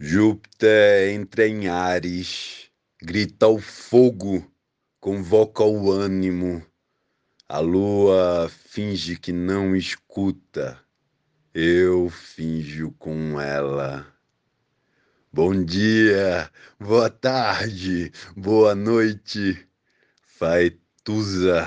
Júpiter entra em Ares, grita o fogo, convoca o ânimo. A lua finge que não escuta, eu finjo com ela. Bom dia, boa tarde, boa noite, Faetusa.